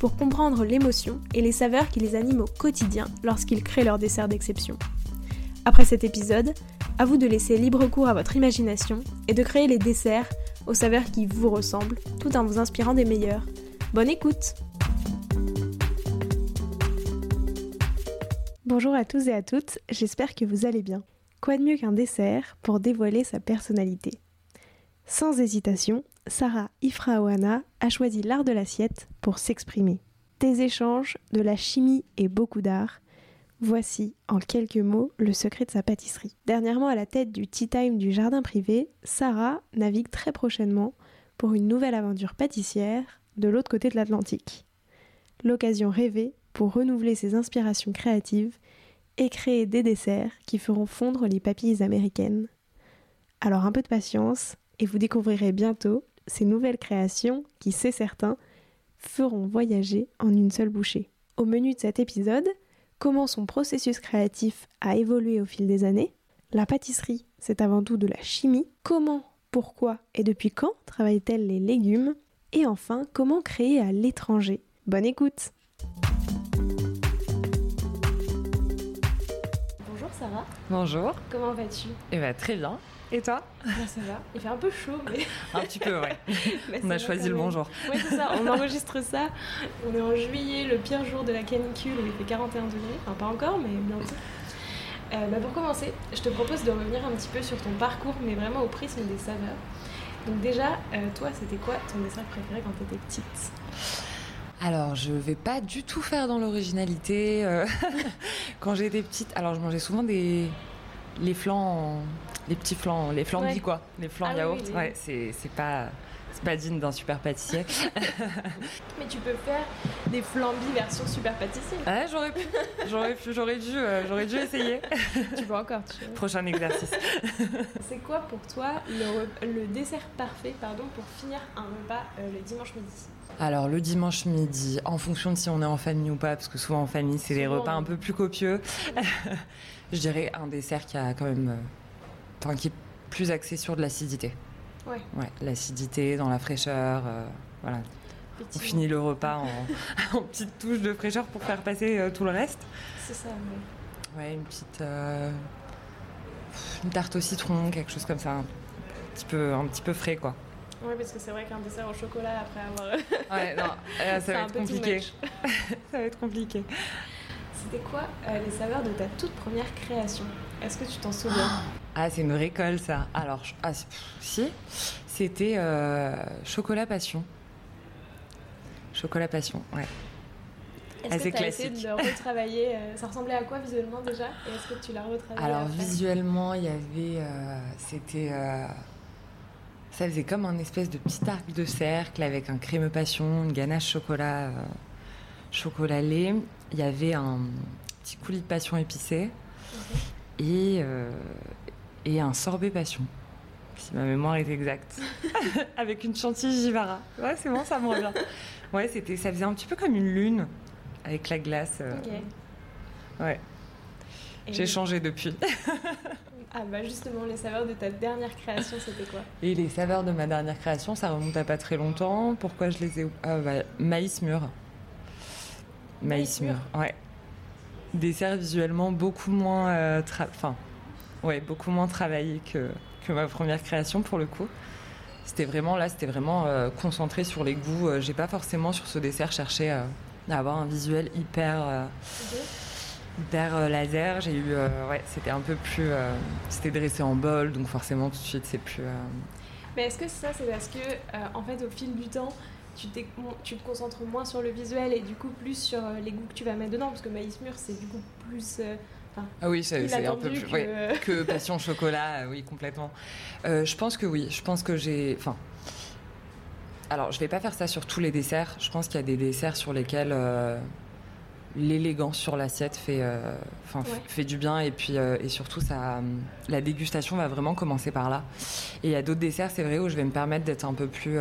pour comprendre l'émotion et les saveurs qui les animent au quotidien lorsqu'ils créent leur dessert d'exception. Après cet épisode, à vous de laisser libre cours à votre imagination et de créer les desserts aux saveurs qui vous ressemblent tout en vous inspirant des meilleurs. Bonne écoute Bonjour à tous et à toutes, j'espère que vous allez bien. Quoi de mieux qu'un dessert pour dévoiler sa personnalité? Sans hésitation, Sarah Ifraoana a choisi l'art de l'assiette pour s'exprimer. Des échanges, de la chimie et beaucoup d'art. Voici, en quelques mots, le secret de sa pâtisserie. Dernièrement à la tête du Tea Time du jardin privé, Sarah navigue très prochainement pour une nouvelle aventure pâtissière de l'autre côté de l'Atlantique. L'occasion rêvée pour renouveler ses inspirations créatives et créer des desserts qui feront fondre les papilles américaines. Alors un peu de patience et vous découvrirez bientôt ces nouvelles créations qui, c'est certain, feront voyager en une seule bouchée. Au menu de cet épisode, comment son processus créatif a évolué au fil des années, la pâtisserie, c'est avant tout de la chimie, comment, pourquoi et depuis quand travaille-t-elle les légumes, et enfin, comment créer à l'étranger. Bonne écoute Bonjour Sarah. Bonjour. Comment vas-tu? Eh bien, très bien. Et toi? Ça va. Il fait un peu chaud, mais. un petit peu, ouais. on a choisi le bon jour. Oui, c'est ça. On enregistre ça. On est en juillet, le pire jour de la canicule où il fait 41 degrés. Enfin, pas encore, mais bientôt. Euh, bah pour commencer, je te propose de revenir un petit peu sur ton parcours, mais vraiment au prisme des saveurs. Donc, déjà, euh, toi, c'était quoi ton dessert préféré quand tu étais petite? Alors, je vais pas du tout faire dans l'originalité. Euh, quand j'étais petite, alors je mangeais souvent des les flancs, les petits flancs, les ouais. quoi, les flancs Ah yaourt. oui, oui. Ouais, c'est c'est pas c'est pas digne d'un super pâtissier. Mais tu peux faire des flambis version super pâtissier. ouais, j'aurais pu, j'aurais pu, j'aurais dû, euh, j'aurais dû essayer. tu peux encore. Tu... Prochain exercice. C'est quoi pour toi le, dessert parfait pardon, pour finir un repas euh, le dimanche midi? Alors le dimanche midi, en fonction de si on est en famille ou pas, parce que souvent en famille c'est des repas un peu plus copieux, je dirais un dessert qui a quand même, euh, enfin qui est plus axé sur de l'acidité. Ouais. Ouais, l'acidité dans la fraîcheur, euh, voilà. On finit le repas en, en petite touche de fraîcheur pour faire passer euh, tout le reste. C'est ça, ouais. Ouais, une petite, euh, une tarte au citron, quelque chose comme ça, un petit peu, un petit peu frais quoi. Ouais, parce que c'est vrai qu'un dessert au chocolat après avoir. Ouais, non, euh, ça C'est va être compliqué. ça va être compliqué. C'était quoi euh, les saveurs de ta toute première création? Est-ce que tu t'en souviens? Ah, c'est une récolte, ça. Alors, ah, si, c'était euh, chocolat passion. Chocolat passion, ouais. Est-ce assez que tu as essayé de le retravailler euh, Ça ressemblait à quoi visuellement déjà? Et est-ce que tu l'as retravaillé Alors, visuellement, il y avait. euh, c'était. euh, ça faisait comme un espèce de petit arc de cercle avec un crémeux passion, une ganache chocolat, chocolat lait. Il y avait un petit coulis de passion épicé et, euh, et un sorbet passion, si ma mémoire est exacte, avec une chantilly givara. Ouais, c'est bon, ça me revient. Ouais, c'était, ça faisait un petit peu comme une lune avec la glace. euh, Ok. Ouais, Et- j'ai changé depuis. Ah bah justement, les saveurs de ta dernière création, c'était quoi? Et les saveurs de ma dernière création, ça remonte à pas très longtemps. Pourquoi je les ai ah, bah, Maïs mûr. Maïs Maïs mûr. mûr, ouais. Dessert visuellement beaucoup moins, euh, tra- enfin, ouais, beaucoup moins travaillé que, ma première création pour le coup. C'était vraiment là, c'était vraiment euh, concentré sur les goûts. Euh, J'ai pas forcément sur ce dessert cherché euh, à avoir un visuel hyper, euh, hyper laser. J'ai eu, ouais, c'était un peu plus, c'était dressé en bol, donc forcément tout de suite c'est plus. Mais est-ce que ça, c'est parce que, en fait, au fil du temps, tu, tu te concentres moins sur le visuel et du coup plus sur les goûts que tu vas mettre dedans? Parce que Maïs Mûr, c'est du coup plus. Ah oui, c'est un peu plus. que- ouais, que passion chocolat, euh, oui, complètement. Euh, je pense que oui, je pense que j'ai. Enfin. Alors, je vais pas faire ça sur tous les desserts. Je pense qu'il y a des desserts sur lesquels euh, l'élégance sur l'assiette fait, fait du bien et puis et surtout ça, la dégustation va vraiment commencer par là. Et il y a d'autres desserts, c'est vrai, où je vais me permettre d'être un peu plus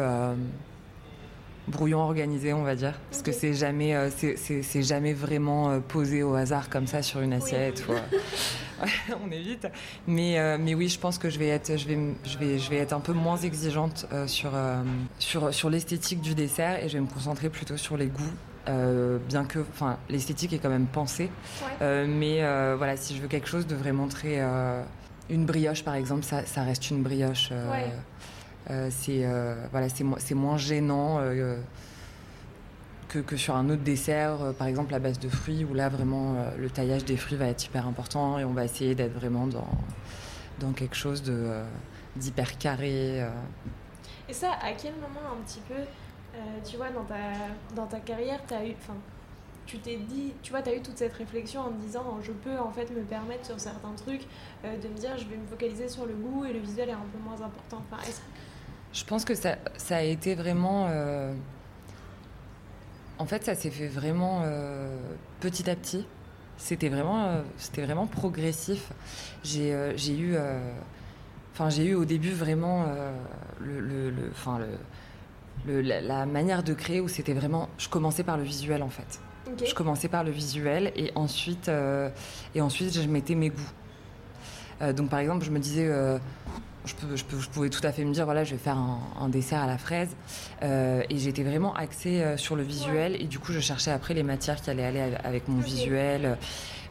brouillon organisé, on va dire, parce que c'est jamais, c'est jamais vraiment posé au hasard comme ça sur une assiette. on évite. Mais, mais oui, je pense que je vais être, je vais, je vais, je vais être un peu moins exigeante sur, sur, sur l'esthétique du dessert et je vais me concentrer plutôt sur les goûts euh, bien que, enfin, l'esthétique est quand même pensée. Euh, mais euh, voilà, si je veux quelque chose de vraiment très, une brioche par exemple, ça, ça reste une brioche. C'est voilà, c'est moins gênant. Que, que, sur un autre dessert, par exemple à base de fruits, où là vraiment le taillage des fruits va être hyper important et on va essayer d'être vraiment dans, dans quelque chose d'hyper carré. Et ça, à quel moment un petit peu euh, tu vois, dans ta, dans ta carrière, as eu, tu t'es dit, tu vois, tu as eu toute cette réflexion en te disant, je peux en fait me permettre sur certains trucs euh, de me dire, je vais me focaliser sur le goût et le visuel est un peu moins important. Enfin, je pense que ça, ça a été vraiment. Euh, en fait, ça s'est fait vraiment petit à petit. C'était vraiment, c'était vraiment progressif. J'ai eu. Enfin, j'ai eu au début vraiment le, le, le, le la, manière de créer où c'était vraiment. Je commençais par le visuel en fait. Je commençais par le visuel et ensuite, euh, et ensuite je mettais mes goûts. Euh, donc par exemple, je me disais. Euh, je, je, pouvais tout à fait me dire voilà je vais faire un, dessert à la fraise. Et j'étais vraiment axée sur le visuel. Et du coup je cherchais après les matières qui allaient aller avec mon visuel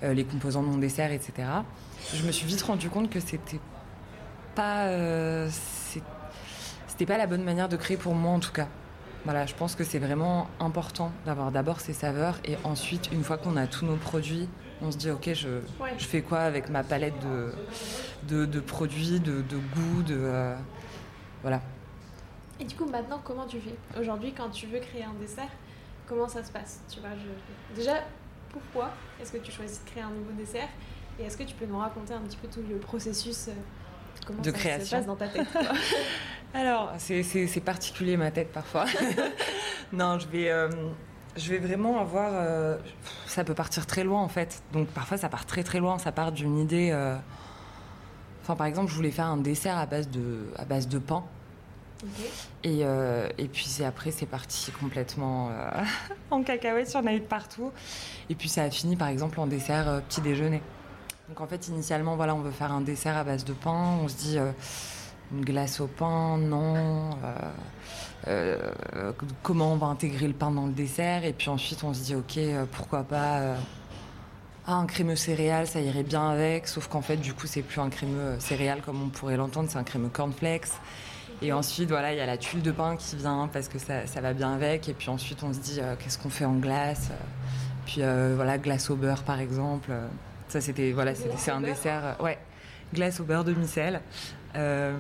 les composants de mon dessert etc je me suis vite rendu compte que c'était pas c'était pas la bonne manière de créer pour moi en tout cas. Voilà, je pense que c'est vraiment important d'avoir d'abord ces saveurs et ensuite, une fois qu'on a tous nos produits, on se dit ok, je, je fais quoi avec ma palette de, de, produits, de, de goûts, de euh, voilà. Et du coup, maintenant, comment tu fais? Aujourd'hui quand tu veux créer un dessert Comment ça se passe? Tu vois, déjà, pourquoi est-ce que tu choisis de créer un nouveau dessert? Et est-ce que tu peux nous raconter un petit peu tout le processus euh, Comment de ça création. se passe dans ta tête Alors, c'est particulier ma tête parfois. non, je vais, euh, je vais vraiment avoir. Euh, ça peut partir très loin en fait. Donc parfois ça part très très loin. Ça part d'une idée. Euh, enfin, par exemple, je voulais faire un dessert à base de, à base de pain. Et, et, puis après, c'est parti complètement en cacahuète, j'en ai eu de partout. Et puis ça a fini par exemple en dessert petit déjeuner. Donc en fait, initialement, voilà, on veut faire un dessert à base de pain. On se dit euh, une glace au pain, non. Euh, euh, comment on va intégrer le pain dans le dessert? Et puis ensuite, on se dit, ok, pourquoi pas ah, un crémeux céréales, ça irait bien avec. Sauf qu'en fait, du coup, c'est plus un crémeux céréales comme on pourrait l'entendre, c'est un crémeux cornflakes. Et ensuite, voilà, il y a la tuile de pain qui vient parce que ça, ça va bien avec. Et puis ensuite, on se dit, qu'est-ce qu'on fait en glace? Puis voilà, glace au beurre, par exemple. Ça, c'était voilà, c'est un dessert, euh, ouais, glace au beurre de micelle. Euh,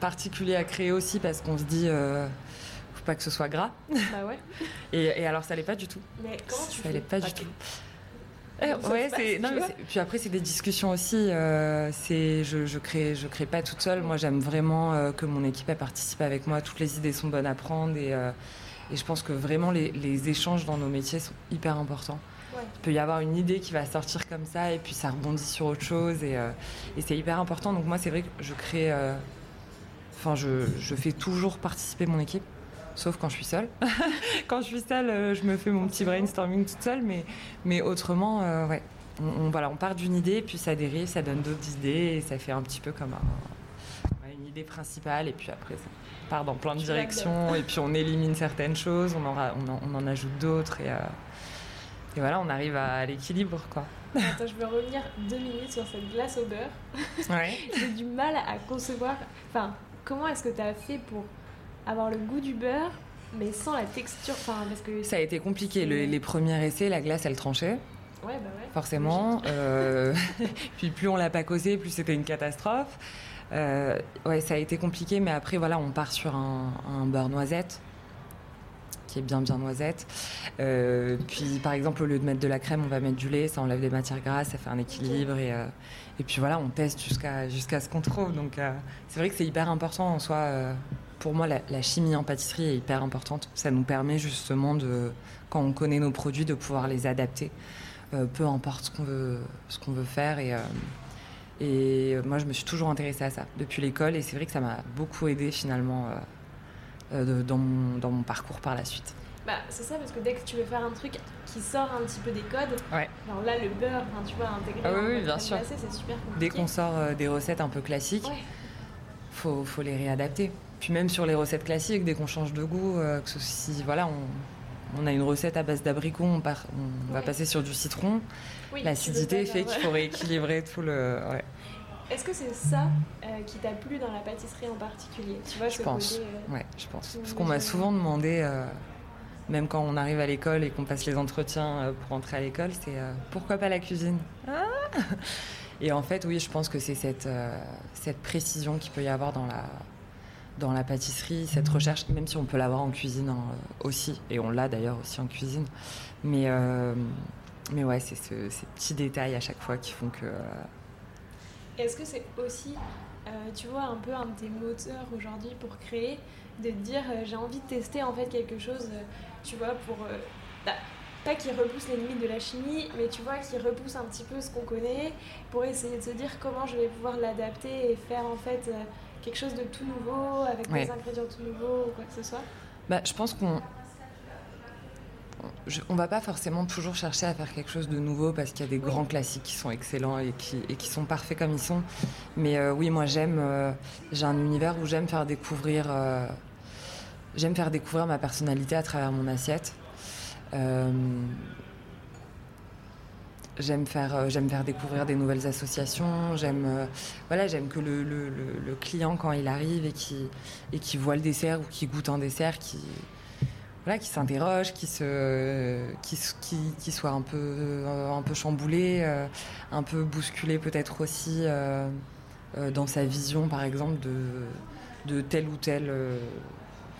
particulier à créer aussi parce qu'on se dit, euh, faut pas que ce soit gras. Bah ouais. et, alors, ça l'est pas du tout. Mais comment tu Ça l'est pas du tout. Ouais, c'est. Non, mais puis après, c'est des discussions aussi. c'est, je, je crée, je crée pas toute seule. Moi, j'aime vraiment que mon équipe participe avec moi. Toutes les idées sont bonnes à prendre et, et je pense que vraiment les, les, échanges dans nos métiers sont hyper importants. Il peut y avoir une idée qui va sortir comme ça et puis ça rebondit sur autre chose et, euh, c'est hyper important. Donc moi, c'est vrai que je crée... Euh, enfin, je, fais toujours participer mon équipe sauf quand je suis seule. quand je suis seule, euh, je me fais mon petit brainstorming toute seule, mais, mais autrement, ouais. On, voilà, on part d'une idée, puis ça dérive, ça donne d'autres idées, et ça fait un petit peu comme une idée principale, et puis après, ça part dans plein de directions, et puis on élimine certaines choses, on en, on en, ajoute d'autres, et, et voilà, on arrive à l'équilibre, quoi. Attends, je veux revenir deux minutes sur cette glace au beurre. Ouais. J'ai du mal à concevoir. Enfin, comment est-ce que tu as fait pour avoir le goût du beurre, mais sans la texture enfin, parce que Ça a été compliqué. les premiers essais, la glace, elle tranchait. Ouais, bah ouais. Forcément. Euh, puis plus on l'a pas causé, plus c'était une catastrophe. Euh, ouais, ça a été compliqué, mais après, voilà, on part sur un, un beurre noisette qui est bien bien noisette. Euh, puis par exemple au lieu de mettre de la crème, on va mettre du lait, ça enlève des matières grasses, ça fait un équilibre et, euh, et puis voilà, on teste jusqu'à jusqu'à ce qu'on trouve. Donc euh, c'est vrai que c'est hyper important en soi pour moi, la, chimie en pâtisserie est hyper importante. Ça nous permet justement de, quand on connaît nos produits, de pouvoir les adapter, peu importe ce qu'on veut, ce veut faire. Et, et moi, je me suis toujours intéressée à ça depuis l'école, et c'est vrai que ça m'a beaucoup aidé finalement dans, mon, dans mon parcours par la suite. Bah, c'est ça, parce que dès que tu veux faire un truc qui sort un petit peu des codes, alors là, le beurre, tu vois, intégrer ah, oui, bien sûr. c'est super compliqué. Dès qu'on sort euh, des recettes un peu classiques, il faut, faut, les réadapter. Puis même sur les recettes classiques, dès qu'on change de goût, euh, que si voilà, on, on, a une recette à base d'abricot, on, on va passer sur du citron. L'acidité fait qu'il faut rééquilibrer tout le. Est-ce que c'est ça euh, qui t'a plu dans la pâtisserie en particulier? Tu vois, Je pense. ouais, je pense. Parce qu'on m'a souvent demandé même quand on arrive à l'école et qu'on passe les entretiens euh, pour entrer à l'école, c'est euh, pourquoi pas la cuisine? Ah Et en fait, oui, je pense que c'est cette, euh, cette précision qu'il peut y avoir dans la, dans la pâtisserie, cette recherche, même si on peut l'avoir en cuisine hein, aussi, et on l'a d'ailleurs aussi en cuisine. Mais, mais ouais, c'est ces petits détails à chaque fois qui font que. Est-ce que c'est aussi, tu vois, un peu un de tes moteurs aujourd'hui pour créer, de te dire j'ai envie de tester en fait quelque chose tu vois, pour. Euh, bah, pas qui repousse les limites de la chimie, mais tu vois, qui repousse un petit peu ce qu'on connaît pour essayer de se dire comment je vais pouvoir l'adapter et faire en fait euh, quelque chose de tout nouveau, avec des ingrédients tout nouveaux ou quoi que ce soit? Bah, Je pense qu'on. On va pas forcément toujours chercher à faire quelque chose de nouveau parce qu'il y a des grands classiques qui sont excellents et qui, sont parfaits comme ils sont. Mais euh, oui, moi j'aime, j'ai un univers où j'aime faire découvrir J'aime faire découvrir ma personnalité à travers mon assiette. Euh, j'aime faire, euh, découvrir des nouvelles associations. J'aime, euh, voilà, j'aime que le, client quand il arrive et qui et qui voit le dessert ou qui goûte un dessert, qui voilà, qui s'interroge, qui se, qui, qui, soit un peu, un peu chamboulé, un peu bousculé peut-être aussi dans sa vision, par exemple, de, de tel ou tel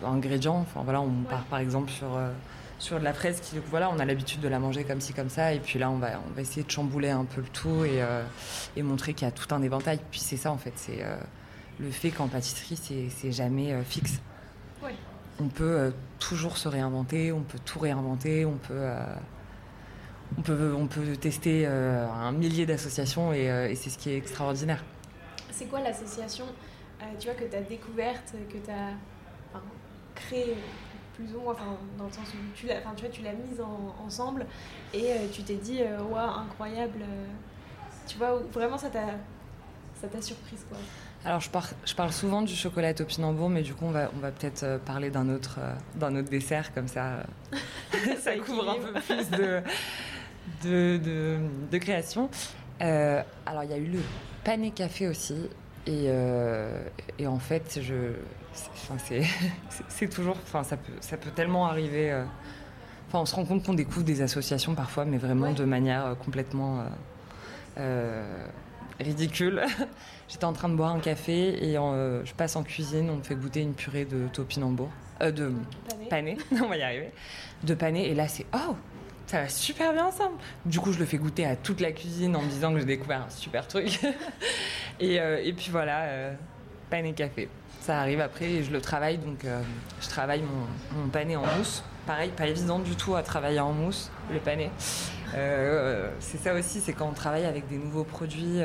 ingrédients. Enfin voilà, on part par exemple sur euh, sur de la fraise qui voilà on a l'habitude de la manger comme ci comme ça et puis là on va on va essayer de chambouler un peu le tout et, euh, et montrer qu'il y a tout un éventail puis c'est ça en fait c'est euh, le fait qu'en pâtisserie c'est jamais fixe on peut toujours se réinventer on peut tout réinventer on peut on peut on peut tester un millier d'associations et, c'est ce qui est extraordinaire c'est quoi l'association tu que tu as découverte que tu as créé plus ou moins, dans le sens où tu l'as, tu vois, tu l'as mise ensemble et euh, tu t'es dit, euh, waouh, incroyable. Euh, tu vois, vraiment ça t'a, ça t'a surprise quoi. Alors je, je, parle souvent du chocolat topinambour, mais du coup on va, on va peut-être parler d'un autre, d'un autre dessert, comme ça ça couvre un peu plus de, de, de, de création. alors il y a eu le pané café aussi, et, et en fait je, c'est toujours, enfin, ça peut, ça peut tellement arriver. Euh, enfin, on se rend compte qu'on découvre des associations parfois, mais vraiment de manière euh, complètement euh, ridicule. J'étais en train de boire un café et je passe en cuisine, on me fait goûter une purée de topinambour, de pané. on va y arriver, de pané. Et là, c'est oh, ça va super bien ensemble. Du coup, je le fais goûter à toute la cuisine en me disant que j'ai découvert un super truc. et, et, puis voilà, pané café ça arrive après et je le travaille. Donc, euh, je travaille mon, mon, pané en mousse. Pareil, pas évident du tout à travailler en mousse, le pané. Euh, c'est ça aussi, c'est quand on travaille avec des nouveaux produits.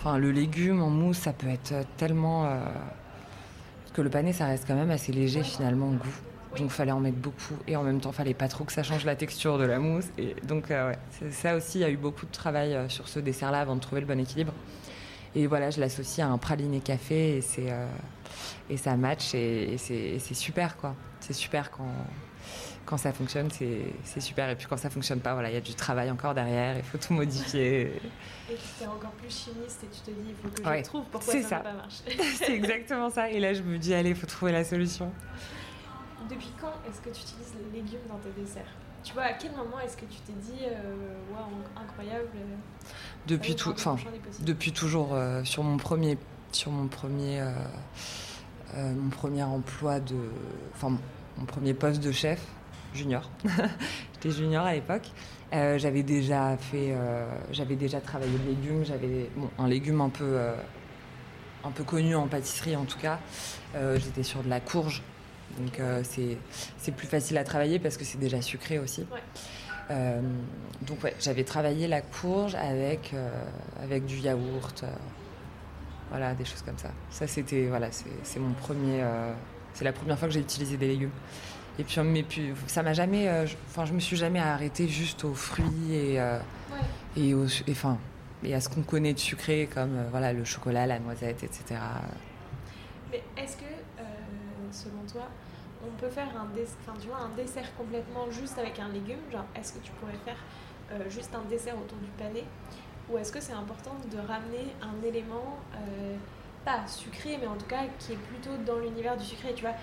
Euh, enfin, le légume en mousse, ça peut être tellement. Parce que le pané, ça reste quand même assez léger finalement au goût. Donc fallait en mettre beaucoup et en même temps fallait pas trop que ça change la texture de la mousse. Et donc ouais, ça aussi, il y a eu beaucoup de travail sur ce dessert-là avant de trouver le bon équilibre. Et voilà, je l'associe à un praliné café et, euh, et ça match et, c'est, super quoi. C'est super quand, quand ça fonctionne, c'est, super. Et puis quand ça fonctionne pas, voilà, il y a du travail encore derrière, il faut tout modifier. Et tu es encore plus chimiste et tu te dis, il faut que je trouve pourquoi ça n'a pas marché. c'est exactement ça. Et là, je me dis, allez, il faut trouver la solution. Depuis quand est-ce que tu utilises les légumes dans tes desserts? Tu vois, à quel moment est-ce que tu t'es dit, euh, waouh, incroyable depuis tout, enfin, depuis toujours euh, sur mon premier, sur mon premier, euh, euh, mon premier emploi de, enfin, mon premier poste de chef junior. J'étais junior à l'époque. j'avais déjà fait, j'avais déjà travaillé le légume. J'avais un légume un peu un peu connu en pâtisserie en tout cas. J'étais sur de la courge, donc c'est plus facile à travailler parce que c'est déjà sucré aussi. donc ouais, j'avais travaillé la courge avec, avec du yaourt, voilà, des choses comme ça. Ça c'était voilà, c'est mon premier, c'est la première fois que j'ai utilisé des légumes. Et puis, mais puis ça m'a jamais, enfin je me suis jamais arrêtée juste aux fruits et et, enfin, et à ce qu'on connaît de sucré comme euh, voilà, le chocolat, la noisette, etc. Mais est-ce que, euh, selon toi, on peut faire un, tu vois, un dessert complètement juste avec un légume? Genre, est-ce que tu pourrais faire euh, juste un dessert autour du pané Ou est-ce que c'est important de ramener un élément, pas sucré, mais en tout cas qui est plutôt dans l'univers du sucré Tu vois,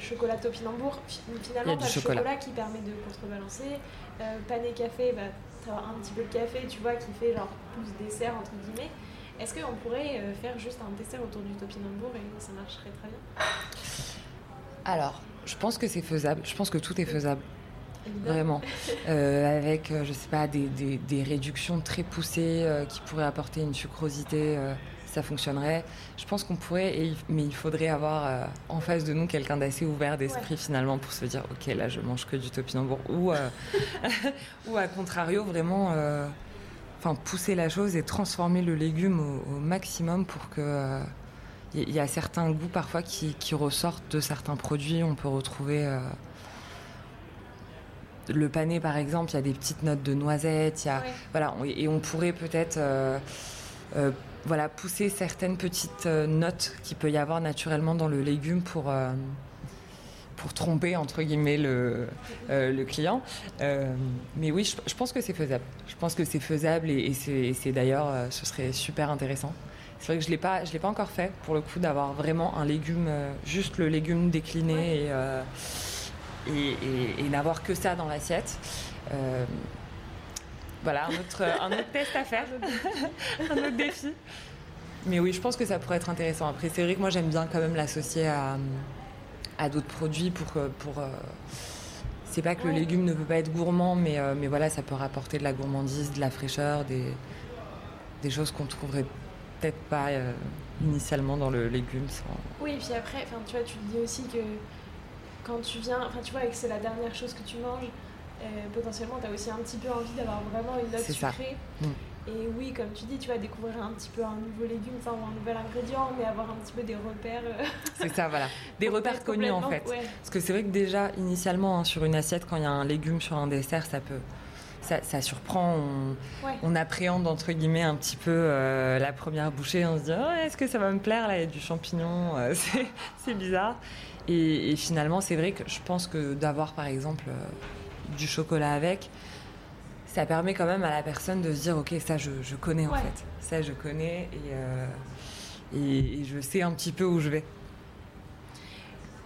chocolat topinambour, finalement, tu as le chocolat. qui permet de contrebalancer. pané café, bah, un petit peu de café, tu vois, qui fait genre plus dessert, entre guillemets. Est-ce qu'on pourrait euh, faire juste un dessert autour du topinambour et ça marcherait très bien? Alors, je pense que c'est faisable. Je pense que tout est faisable. Vraiment. Euh, avec, euh, je sais pas, des, des, réductions très poussées qui pourraient apporter une sucrosité ça fonctionnerait. Je pense qu'on pourrait, mais il faudrait avoir euh, en face de nous quelqu'un d'assez ouvert d'esprit finalement pour se dire ok là je mange que du topinambour ou euh, ou à contrario vraiment euh, enfin pousser la chose et transformer le légume au, maximum pour que il y, a certains goûts parfois qui, qui, ressortent de certains produits. On peut retrouver le pané par exemple, il y a des petites notes de noisettes, il y a, voilà, et on pourrait peut-être voilà, pousser certaines petites euh, notes qu'il peut y avoir naturellement dans le légume pour, euh, pour tromper, entre guillemets, le, euh, le client. mais oui, je, pense que c'est faisable. Je pense que c'est faisable et, c'est d'ailleurs, ce serait super intéressant. C'est vrai que je ne pas, l'ai pas encore fait, pour le coup, d'avoir vraiment un légume, juste le légume décliné et, et, et n'avoir que ça dans l'assiette. Voilà, un autre, un autre test à faire, un autre défi. Mais oui, je pense que ça pourrait être intéressant. Après, c'est vrai que moi, j'aime bien quand même l'associer à, à d'autres produits pour. pour euh, c'est pas que le légume ne peut pas être gourmand, mais, euh, mais voilà, ça peut rapporter de la gourmandise, de la fraîcheur, des, des choses qu'on trouverait peut-être pas euh, initialement dans le légume. Oui, et puis après, tu vois, tu dis aussi que quand tu viens, enfin tu vois, que c'est la dernière chose que tu manges, euh, potentiellement, tu as aussi un petit peu envie d'avoir vraiment une note sucrée. Mm. Et oui, comme tu dis, tu vas découvrir un petit peu un nouveau légume, enfin, ou un nouvel ingrédient, mais avoir un petit peu des repères. Euh, c'est ça, voilà. Des repères connus en fait. Parce que c'est vrai que déjà, initialement, hein, sur une assiette, quand il y a un légume sur un dessert, ça peut. Ça, surprend, on, appréhende entre guillemets un petit peu euh, la première bouchée, on se dit oh, est-ce que ça va me plaire là, il y a du champignon, c'est bizarre. Et, et finalement, c'est vrai que je pense que d'avoir par exemple du chocolat avec, ça permet quand même à la personne de se dire ok ça je, connais en fait, ça je connais euh, et, et, je sais un petit peu où je vais.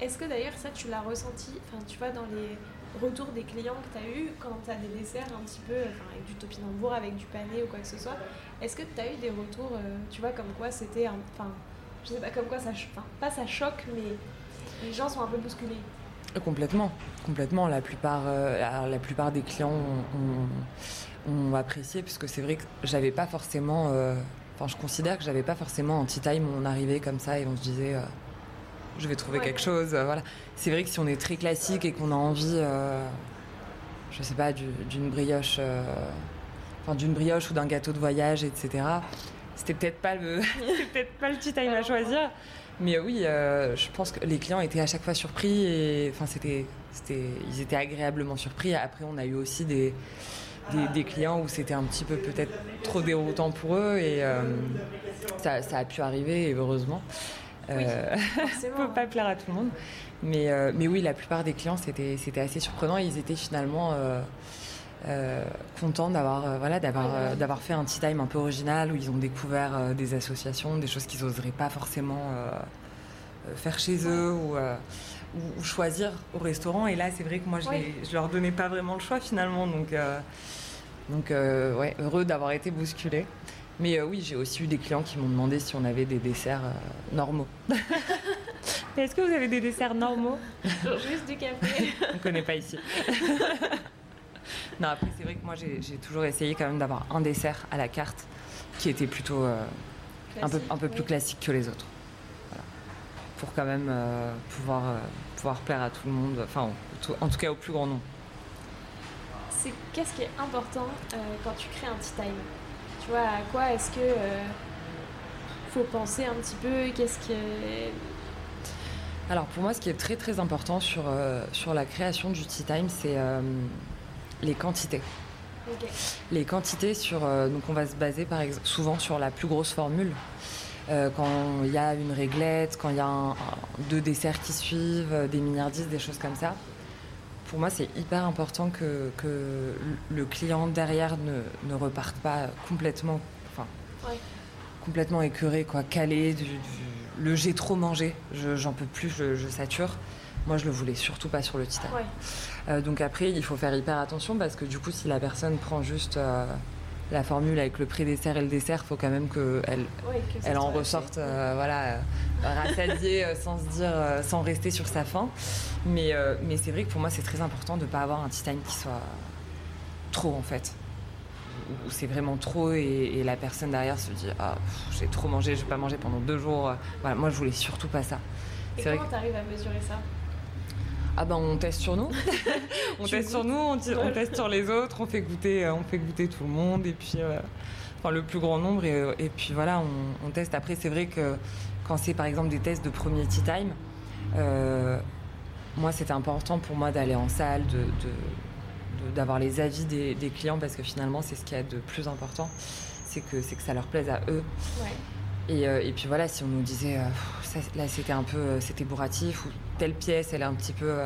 Est-ce que d'ailleurs ça tu l'as ressenti, enfin tu vois dans les retours des clients que tu as eu quand tu as des desserts un petit peu avec du topinambour, avec du pané ou quoi que ce soit, est-ce que tu as eu des retours, euh, tu vois comme quoi c'était, enfin je sais pas comme quoi ça, pas ça choque mais les gens sont un peu bousculés? Complètement, complètement. La plupart, euh, la plupart des clients ont, apprécié, puisque c'est vrai que j'avais pas forcément. Euh, enfin, je considère que j'avais pas forcément un tea time où on arrivait comme ça et on se disait. Euh, je vais trouver quelque chose, voilà. C'est vrai que si on est très classique et qu'on a envie, je sais pas, d'une brioche, enfin d'une brioche ou d'un gâteau de voyage, etc. C'était peut-être pas le, peut-être pas le tea time à choisir. Mais oui, euh, je pense que les clients étaient à chaque fois surpris et enfin c'était, c'était, ils étaient agréablement surpris. Après, on a eu aussi des, des, clients où c'était un petit peu peut-être trop déroutant pour eux et euh, ça, ça, a pu arriver heureusement. Euh, ça ne peut pas plaire à tout le monde. Mais, mais oui, la plupart des clients, c'était, c'était assez surprenant. Ils étaient finalement contents d'avoir, voilà, d'avoir, d'avoir fait un tea time un peu original où ils ont découvert des associations, des choses qu'ils n'oseraient pas forcément euh, faire chez eux euh, ou, choisir au restaurant. Et là, c'est vrai que moi, je, ne leur donnais pas vraiment le choix finalement. Donc, euh, donc ouais, heureux d'avoir été bousculé. Mais oui, j'ai aussi eu des clients qui m'ont demandé si on avait des desserts normaux. Est-ce que vous avez des desserts normaux? Juste du café. on ne connaît pas ici. non, après, c'est vrai que moi, j'ai toujours essayé quand même d'avoir un dessert à la carte qui était plutôt un peu, un peu plus classique que les autres. Pour quand même pouvoir, pouvoir plaire à tout le monde, enfin en tout cas au plus grand nombre. C'est qu'est-ce qui est important quand tu crées un tea time? Tu vois, à quoi est-ce que faut penser un petit peu? Qu'est-ce qui Alors pour moi, ce qui est très très important sur, euh, sur la création du Tea Time, c'est euh, les quantités. Les quantités sur... Euh, donc on va se baser par exemple souvent sur la plus grosse formule. quand il y a une réglette, quand il y a deux desserts qui suivent, des milliardises, des choses comme ça. Pour moi, c'est hyper important que, que, le client derrière ne, ne reparte pas complètement enfin, complètement écœuré, quoi, calé, du, le j'ai trop mangé, j'en peux plus, je, sature. Moi, je le voulais surtout pas sur le titane. Euh, donc après, il faut faire hyper attention parce que du coup, si la personne prend juste euh, la formule avec le pré-dessert et le dessert, il faut quand même qu'elle elle en ressorte, euh, voilà, rassasiée sans se dire, sans rester sur sa faim. Mais, mais c'est vrai que pour moi, c'est très important de ne pas avoir un titane qui soit trop en fait où c'est vraiment trop et, la personne derrière se dit ah j'ai trop mangé, je vais pas manger pendant deux jours. Voilà, moi je voulais surtout pas ça. Et comment tu arrives à mesurer ça? Ah ben on teste sur nous, on teste sur nous, on, teste sur les autres, on fait goûter, euh, on fait goûter tout le monde et puis euh, enfin le plus grand nombre et, puis voilà on, teste. Après c'est vrai que quand c'est par exemple des tests de premier tea time, euh, moi c'était important pour moi d'aller en salle, de d'avoir les avis des, clients parce que finalement c'est ce qui est de plus important, c'est que, que ça leur plaise à eux. Euh, et, puis voilà, si on nous disait euh, là c'était un peu euh, c'était bourratif ou telle pièce elle est un petit peu,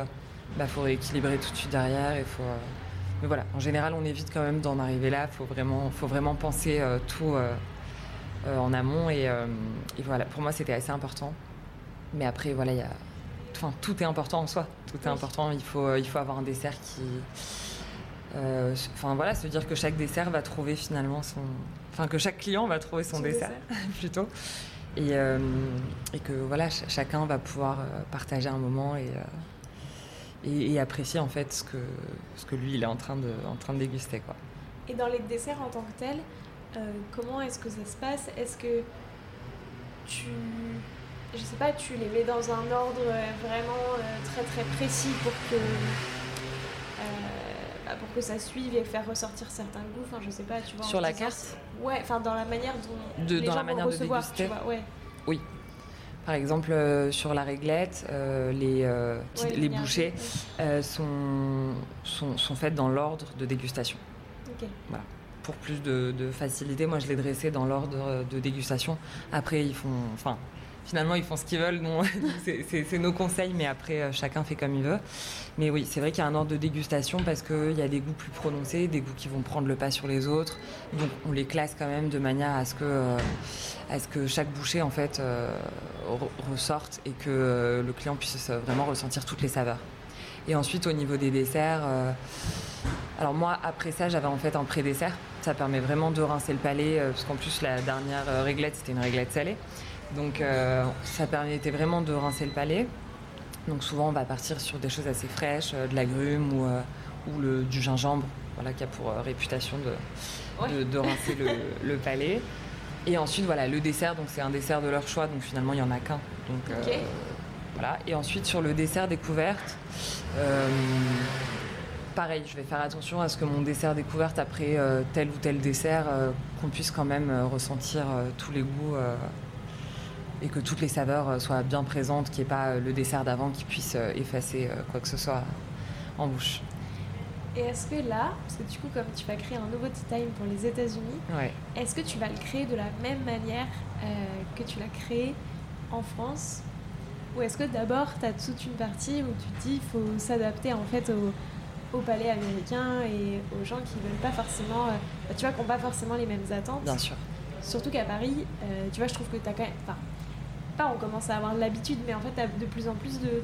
bah faut rééquilibrer tout de suite derrière. Il faut, mais voilà, en général on évite quand même d'en arriver là. Faut vraiment faut vraiment penser tout en amont et, voilà pour moi c'était assez important. Mais après voilà il y a Enfin, tout est important en soi. Tout est important. Il faut, il faut avoir un dessert qui, euh, enfin voilà, se dire que chaque dessert va trouver finalement son, enfin que chaque client va trouver son, dessert, plutôt, et, euh, et, que voilà, chacun va pouvoir euh, partager un moment et, et, apprécier en fait ce que ce que lui il est en train de en train de déguster quoi. Et dans les desserts en tant que tel, comment est-ce que ça se passe? Est-ce que tu je sais pas, tu les mets dans un ordre vraiment très très précis pour que que ça suive et faire ressortir certains goûts. Enfin, je sais pas, tu vois. Sur la carte Ouais, enfin dans la manière dont de, les dans gens la manière de déguster. ouais. Oui. Par exemple, euh, sur la réglette, euh, les, euh, les, bouchées sont, sont, sont, faites dans l'ordre de dégustation. Ok. Voilà. Pour plus de, de facilité, moi je l'ai dressé dans l'ordre de dégustation. Après, ils font. Enfin, finalement, ils font ce qu'ils veulent. C'est nos conseils, mais après, euh, chacun fait comme il veut. Mais oui, c'est vrai qu'il y a un ordre de dégustation parce qu'il y a des goûts plus prononcés, des goûts qui vont prendre le pas sur les autres. Donc, on les classe quand même de manière à ce que, euh, à ce que chaque bouchée, en fait, euh, ressorte et que le client puisse vraiment ressentir toutes les saveurs. Et ensuite, au niveau des desserts, alors moi, après ça, j'avais en fait un pré-dessert. Ça permet vraiment de rincer le palais, parce qu'en plus, la dernière réglette, c'était une réglette salée. Donc euh, ça permettait vraiment de rincer le palais. Donc souvent on va partir sur des choses assez fraîches, euh, de l'agrume ou, euh, ou le, du gingembre, voilà, qui a pour réputation de, de, rincer le, palais. Et ensuite voilà, le dessert, donc c'est un dessert de leur choix, donc finalement il n'y en a qu'un. Donc voilà. Et ensuite sur le dessert découverte, pareil, je vais faire attention à ce que mon dessert découverte après tel ou tel dessert, qu'on puisse quand même ressentir tous les goûts et que toutes les saveurs euh, soient bien présentes, qu'il n'y ait pas euh, le dessert d'avant qui puisse euh, effacer quoi que ce soit en bouche. Et est-ce que là, parce que du coup, comme tu vas créer un nouveau tea time pour les États-Unis, est-ce que tu vas le créer de la même manière que tu l'as créé en France? Ou est-ce que d'abord, tu as toute une partie où tu te dis qu'il faut s'adapter en fait au, palais américain et aux gens qui veulent pas forcément, bah, tu vois, qui n'ont pas forcément les mêmes attentes? Bien sûr. Surtout qu'à Paris, tu vois, je trouve que tu as quand même pas on commence à avoir l'habitude, mais en fait, de plus en plus de,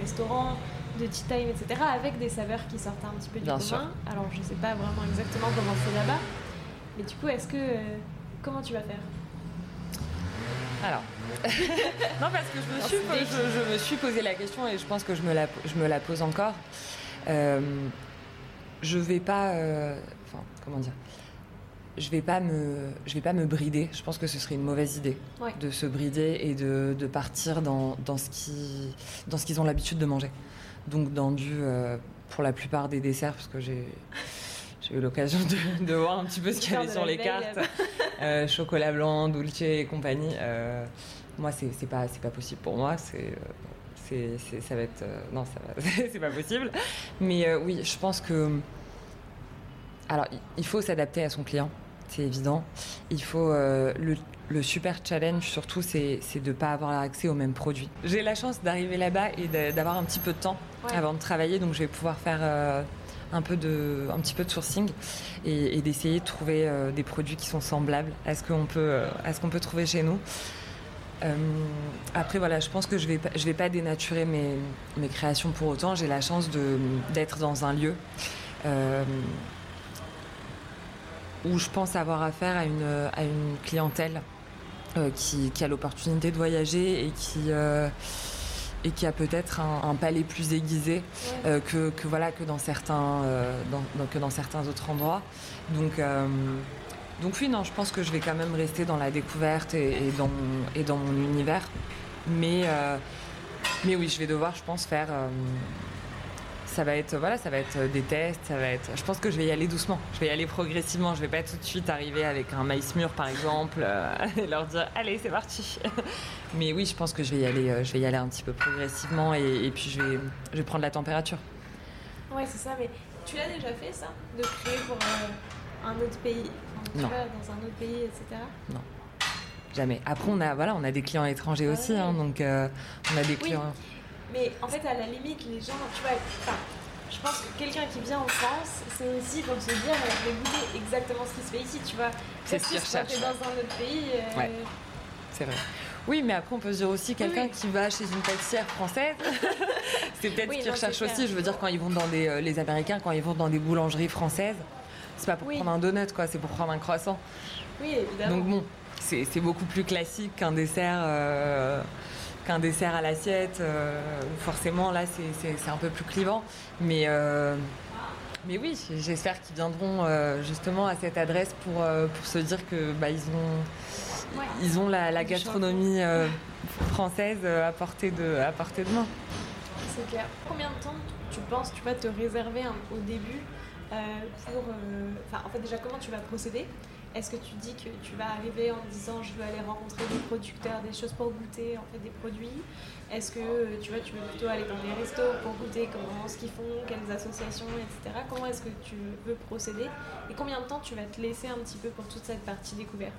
restaurants, de tea time, etc., avec des saveurs qui sortent un petit peu du Bien commun. Alors, je sais pas vraiment exactement comment c'est là-bas, mais du coup, est-ce que. Euh, comment tu vas faire? Alors, non parce que je me, suis, je, me, suis, posé la question et je pense que je me la, je me la pose encore. Euh, je vais pas, euh, enfin, comment dire, je vais pas me, je vais pas me brider. Je pense que ce serait une mauvaise idée de se brider et de, de partir dans, dans, ce qui, dans ce qu'ils ont l'habitude de manger. Donc dans du, euh, pour la plupart des desserts, parce que j'ai eu l'occasion de, de, voir un petit peu ce qu'il y avait sur les cartes, euh, chocolat blanc, dulce et compagnie. Euh, moi, c'est pas, pas possible pour moi. C'est c'est, ça va être. Non, ça c'est pas possible. Mais oui, je pense que. Alors, il faut s'adapter à son client, c'est évident. Il faut. Euh, le, le, super challenge, surtout, c'est, de ne pas avoir accès aux mêmes produits. J'ai la chance d'arriver là-bas et d'avoir un petit peu de temps ouais. avant de travailler, donc je vais pouvoir faire. Euh, un, peu de, un petit peu de sourcing et, et d'essayer de trouver euh, des produits qui sont semblables à ce qu'on peut, à ce qu'on peut trouver chez nous. Après, voilà, je pense que je vais, je vais pas dénaturer mes, mes créations pour autant. J'ai la chance d'être dans un lieu où je pense avoir affaire à une, à une clientèle euh, qui, qui, a l'opportunité de voyager et qui, euh, et qui a peut-être un, palais plus aiguisé ouais. que, que, voilà, que, dans certains, dans, que dans certains autres endroits. Donc, donc oui, non, je pense que je vais quand même rester dans la découverte et, dans, mon, et dans mon univers. Mais, euh, mais oui, je vais devoir, je pense, faire... Euh, ça va être voilà, ça va être des tests, ça va être. Je pense que je vais y aller doucement. Je vais y aller progressivement. Je vais pas tout de suite arriver avec un maïs mûr, par exemple, euh, et leur dire allez, c'est parti. Mais oui, je pense que je vais y aller. je vais y aller un petit peu progressivement et, et puis je vais, je vais prendre la température. Ouais, c'est ça. Mais tu l'as déjà fait ça, de créer pour un autre pays tu non. dans un autre pays, etc. Non. Jamais. Après, on a, voilà, on a des clients étrangers ah aussi, ouais. hein, donc euh, on a des clients. Oui. Mais en fait, à la limite, les gens, tu vois, enfin, je pense que quelqu'un qui vient en France, c'est aussi pour se dire, je vais goûter exactement ce qui se fait ici, tu vois. C'est ce qu'ils recherchent. dans un autre pays. Euh... Ouais. C'est vrai. Oui, mais après, on peut se dire aussi quelqu'un oui. qui va chez une pâtissière française. c'est peut-être oui, ce qu'ils recherchent aussi. Je veux dire, quand ils vont dans des, euh, les Américains, quand ils vont dans des boulangeries françaises, c'est pas pour oui. prendre un donut, quoi, c'est pour prendre un croissant. Oui, évidemment. Donc bon, c'est beaucoup plus classique qu'un dessert, euh, qu'un dessert à l'assiette. Euh, forcément, là, c'est un peu plus clivant. Mais, euh, mais oui, j'espère qu'ils viendront euh, justement à cette adresse pour, euh, pour se dire que bah, ils ont, ouais. ils ont la, la gastronomie euh, française à portée de, à portée de main. C'est clair. Combien de temps tu penses tu vas te réserver hein, au début euh, pour. Enfin, en fait, déjà, comment tu vas procéder? Est-ce que tu dis que tu vas arriver en disant je veux aller rencontrer des producteurs, des choses pour goûter, en fait, des produits? Est-ce que tu vois, tu veux plutôt aller dans des restos pour goûter comment ce qu'ils font, quelles associations, etc. Comment est-ce que tu veux procéder? Et combien de temps tu vas te laisser un petit peu pour toute cette partie découverte?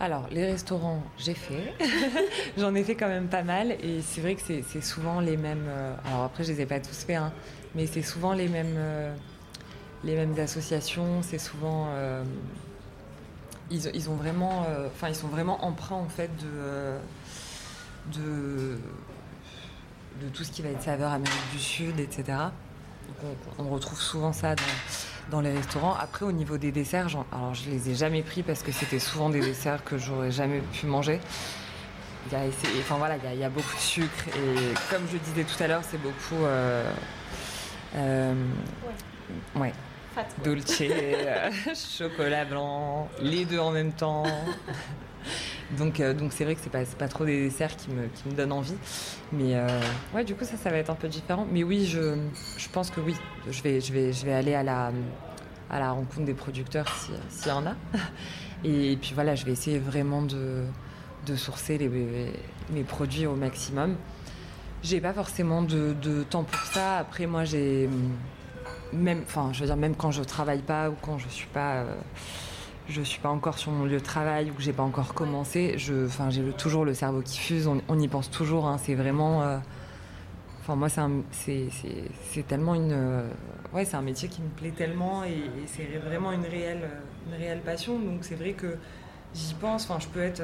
Alors, les restaurants, j'ai fait. J'en ai fait quand même pas mal. Et c'est vrai que c'est souvent les mêmes. Euh... Alors, après, je les ai pas tous faits, hein, mais c'est souvent les mêmes. Euh les mêmes associations, c'est souvent euh, ils, ils, ont vraiment, enfin euh, ils sont vraiment emprunts en fait de, euh, de de tout ce qui va être saveur Amérique du Sud, etc. Donc on, on, retrouve souvent ça dans, dans, les restaurants. Après, au niveau des desserts, alors je les ai jamais pris parce que c'était souvent des desserts que j'aurais jamais pu manger. Il y a, enfin voilà, il y, a, il y, a, beaucoup de sucre et comme je disais tout à l'heure, c'est beaucoup. Euh, euh, ouais. ouais. Dolce, euh, chocolat blanc, les deux en même temps. donc euh, donc c'est vrai que c'est pas pas trop des desserts qui me qui me donnent envie, mais euh, ouais du coup ça ça va être un peu différent. Mais oui je je pense que oui je vais je vais je vais aller à la à la rencontre des producteurs s'il si y en a. Et puis voilà je vais essayer vraiment de de sourcer les, mes produits au maximum. J'ai pas forcément de, de temps pour ça. Après moi j'ai même, enfin, je veux dire, même quand je travaille pas ou quand je suis pas, euh, je suis pas encore sur mon lieu de travail ou que j'ai pas encore commencé, je, enfin, j'ai toujours le cerveau qui fuse. On, y pense toujours. Hein, c'est vraiment, enfin, euh, moi, c'est tellement une, euh, ouais, c'est un métier qui me plaît tellement et, c'est vraiment une réelle, une réelle passion. Donc, c'est vrai que j'y pense. Enfin, je peux être